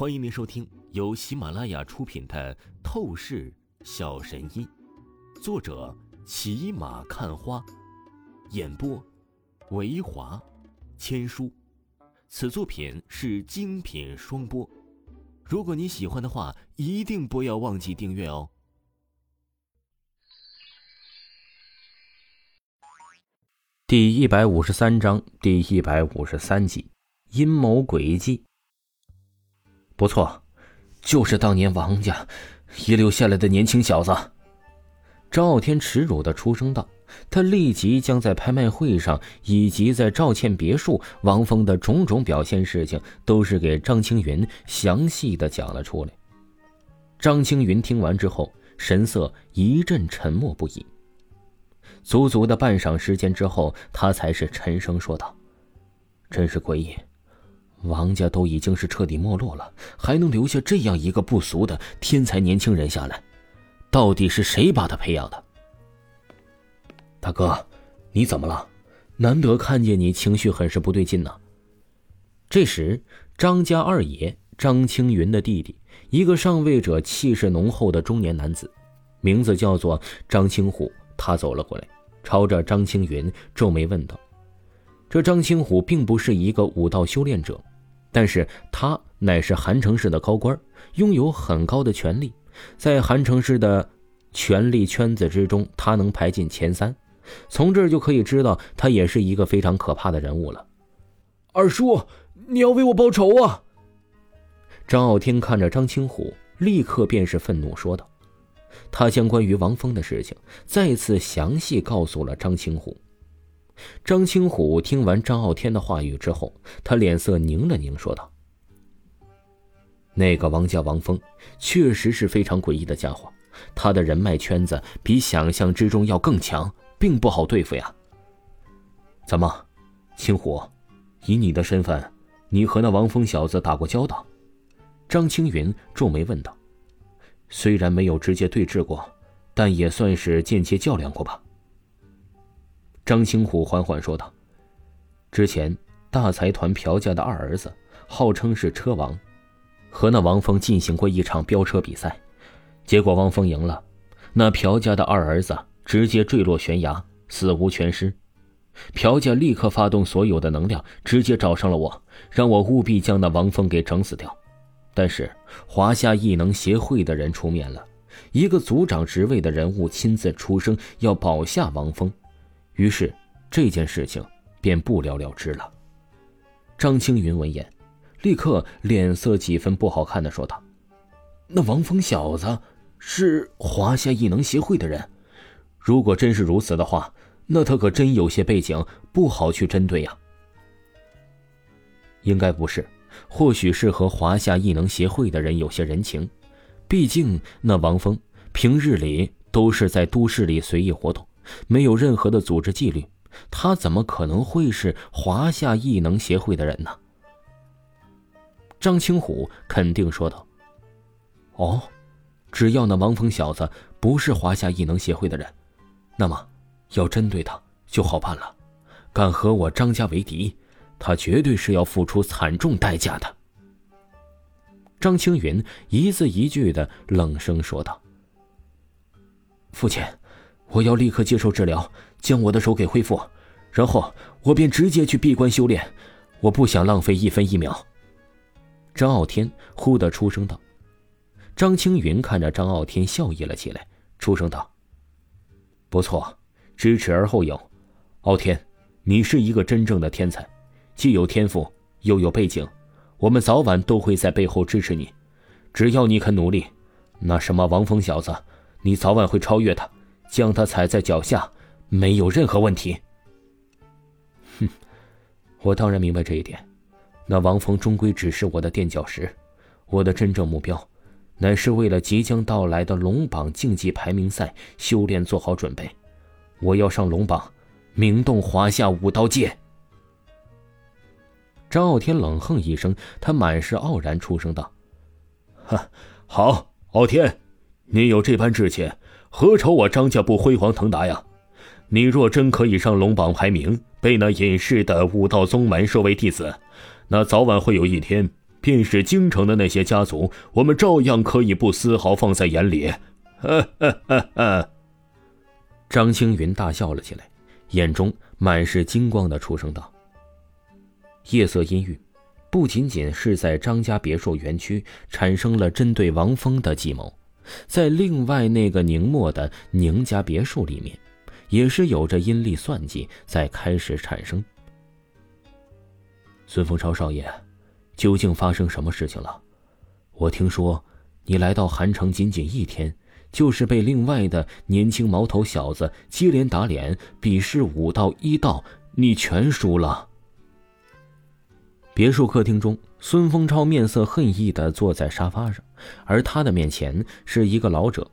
欢迎您收听由喜马拉雅出品的《透视小神医》，作者骑马看花，演播维华千书。此作品是精品双播。如果你喜欢的话，一定不要忘记订阅哦。第一百五十三章第一百五十三集：阴谋诡计。不错，就是当年王家遗留下来的年轻小子。张傲天耻辱的出声道。他立即将在拍卖会上以及在赵倩别墅王峰的种种表现事情，都是给张青云详细的讲了出来。张青云听完之后，神色一阵沉默不已。足足的半晌时间之后，他才是沉声说道：“真是诡异。”王家都已经是彻底没落了，还能留下这样一个不俗的天才年轻人下来，到底是谁把他培养的？大哥，你怎么了？难得看见你，情绪很是不对劲呢。这时，张家二爷张青云的弟弟，一个上位者，气势浓厚的中年男子，名字叫做张青虎，他走了过来，朝着张青云皱眉问道：“这张青虎并不是一个武道修炼者。”但是他乃是韩城市的高官，拥有很高的权力，在韩城市的权力圈子之中，他能排进前三。从这儿就可以知道，他也是一个非常可怕的人物了。二叔，你要为我报仇啊！张傲天看着张青虎，立刻便是愤怒说道：“他将关于王峰的事情再次详细告诉了张青虎。”张青虎听完张傲天的话语之后，他脸色凝了凝，说道：“那个王家王峰确实是非常诡异的家伙，他的人脉圈子比想象之中要更强，并不好对付呀。怎么，青虎，以你的身份，你和那王峰小子打过交道？”张青云皱眉问道：“虽然没有直接对峙过，但也算是间接较量过吧？”张青虎缓缓说道：“之前大财团朴家的二儿子，号称是车王，和那王峰进行过一场飙车比赛，结果王峰赢了，那朴家的二儿子直接坠落悬崖，死无全尸。朴家立刻发动所有的能量，直接找上了我，让我务必将那王峰给整死掉。但是华夏异能协会的人出面了，一个组长职位的人物亲自出声，要保下王峰。”于是，这件事情便不了了之了。张青云闻言，立刻脸色几分不好看的说道：“那王峰小子是华夏异能协会的人，如果真是如此的话，那他可真有些背景，不好去针对呀。应该不是，或许是和华夏异能协会的人有些人情，毕竟那王峰平日里都是在都市里随意活动。”没有任何的组织纪律，他怎么可能会是华夏异能协会的人呢？张青虎肯定说道：“哦，只要那王峰小子不是华夏异能协会的人，那么要针对他就好办了。敢和我张家为敌，他绝对是要付出惨重代价的。”张青云一字一句的冷声说道：“父亲。”我要立刻接受治疗，将我的手给恢复，然后我便直接去闭关修炼。我不想浪费一分一秒。张傲天忽地出声道。张青云看着张傲天，笑意了起来，出声道：“不错，知耻而后勇。傲天，你是一个真正的天才，既有天赋，又有背景，我们早晚都会在背后支持你。只要你肯努力，那什么王峰小子，你早晚会超越他。”将他踩在脚下，没有任何问题。哼，我当然明白这一点。那王峰终归只是我的垫脚石，我的真正目标，乃是为了即将到来的龙榜竞技排名赛修炼做好准备。我要上龙榜，名动华夏武道界。张傲天冷哼一声，他满是傲然出声道：“哈，好，傲天，你有这般志气。”何愁我张家不辉煌腾达呀？你若真可以上龙榜排名，被那隐世的武道宗门收为弟子，那早晚会有一天，便是京城的那些家族，我们照样可以不丝毫放在眼里。哈哈哈哈！张青云大笑了起来，眼中满是金光的出声道：“夜色阴郁，不仅仅是在张家别墅园区产生了针对王峰的计谋，在另外那个宁墨的宁家别墅里面，也是有着阴历算计在开始产生。”孙风超少爷。究竟发生什么事情了？我听说，你来到韩城仅仅一天，就是被另外的年轻毛头小子接连打脸，比试五道一道，你全输了。别墅客厅中，孙丰超面色恨意的坐在沙发上，而他的面前是一个老者，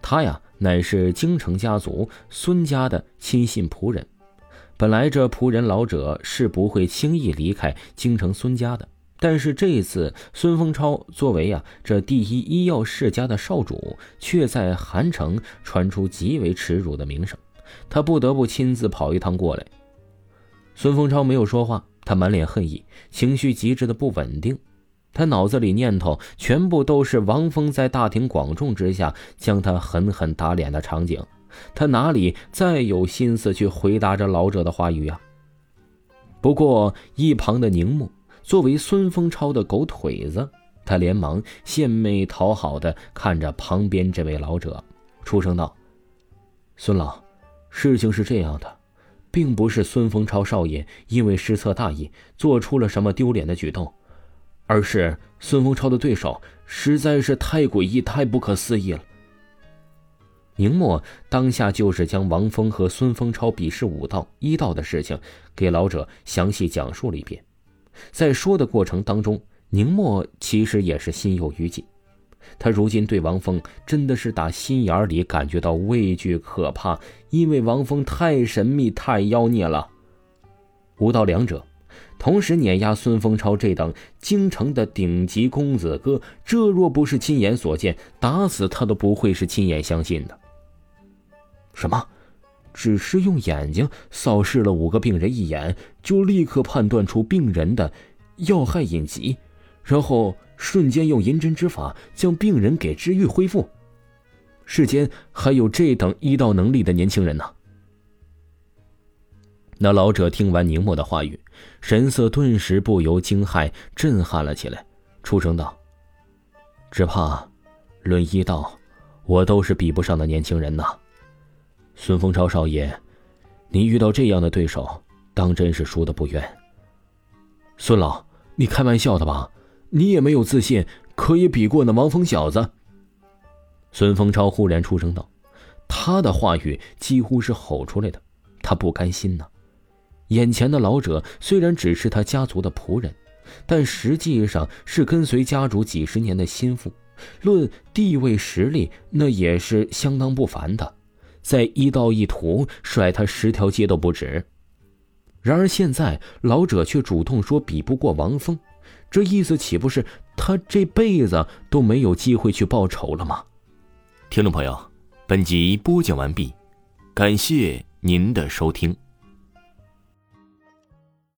他呀乃是京城家族孙家的亲信仆人。本来这仆人老者是不会轻易离开京城孙家的。但是这一次，孙丰超作为呀这第一医药世家的少主，却在韩城传出极为耻辱的名声，他不得不亲自跑一趟过来。孙丰超没有说话，他满脸恨意，情绪极致的不稳定，他脑子里念头全部都是王峰在大庭广众之下将他狠狠打脸的场景，他哪里再有心思去回答这老者的话语呀？不过一旁的宁木。作为孙丰超的狗腿子，他连忙献媚讨好的看着旁边这位老者，出声道：“孙老，事情是这样的，并不是孙丰超少爷因为失策大意做出了什么丢脸的举动，而是孙丰超的对手实在是太诡异、太不可思议了。”宁墨当下就是将王峰和孙丰超比试武道一道的事情给老者详细讲述了一遍。在说的过程当中，宁墨其实也是心有余悸。他如今对王峰真的是打心眼里感觉到畏惧可怕，因为王峰太神秘、太妖孽了。无道两者同时碾压孙丰超这等京城的顶级公子哥，这若不是亲眼所见，打死他都不会是亲眼相信的。什么？只是用眼睛扫视了五个病人一眼，就立刻判断出病人的要害隐疾，然后瞬间用银针之法将病人给治愈恢复。世间还有这等医道能力的年轻人呢？那老者听完宁墨的话语，神色顿时不由惊骇、震撼了起来，出声道：“只怕，论医道，我都是比不上的年轻人呐。”孙丰超少爷，你遇到这样的对手，当真是输的不冤。孙老，你开玩笑的吧？你也没有自信可以比过那王峰小子。孙丰超忽然出声道，他的话语几乎是吼出来的，他不甘心呐。眼前的老者虽然只是他家族的仆人，但实际上是跟随家主几十年的心腹，论地位实力，那也是相当不凡的。在一道一途甩他十条街都不止。然而现在老者却主动说比不过王峰，这意思岂不是他这辈子都没有机会去报仇了吗？听众朋友，本集播讲完毕，感谢您的收听。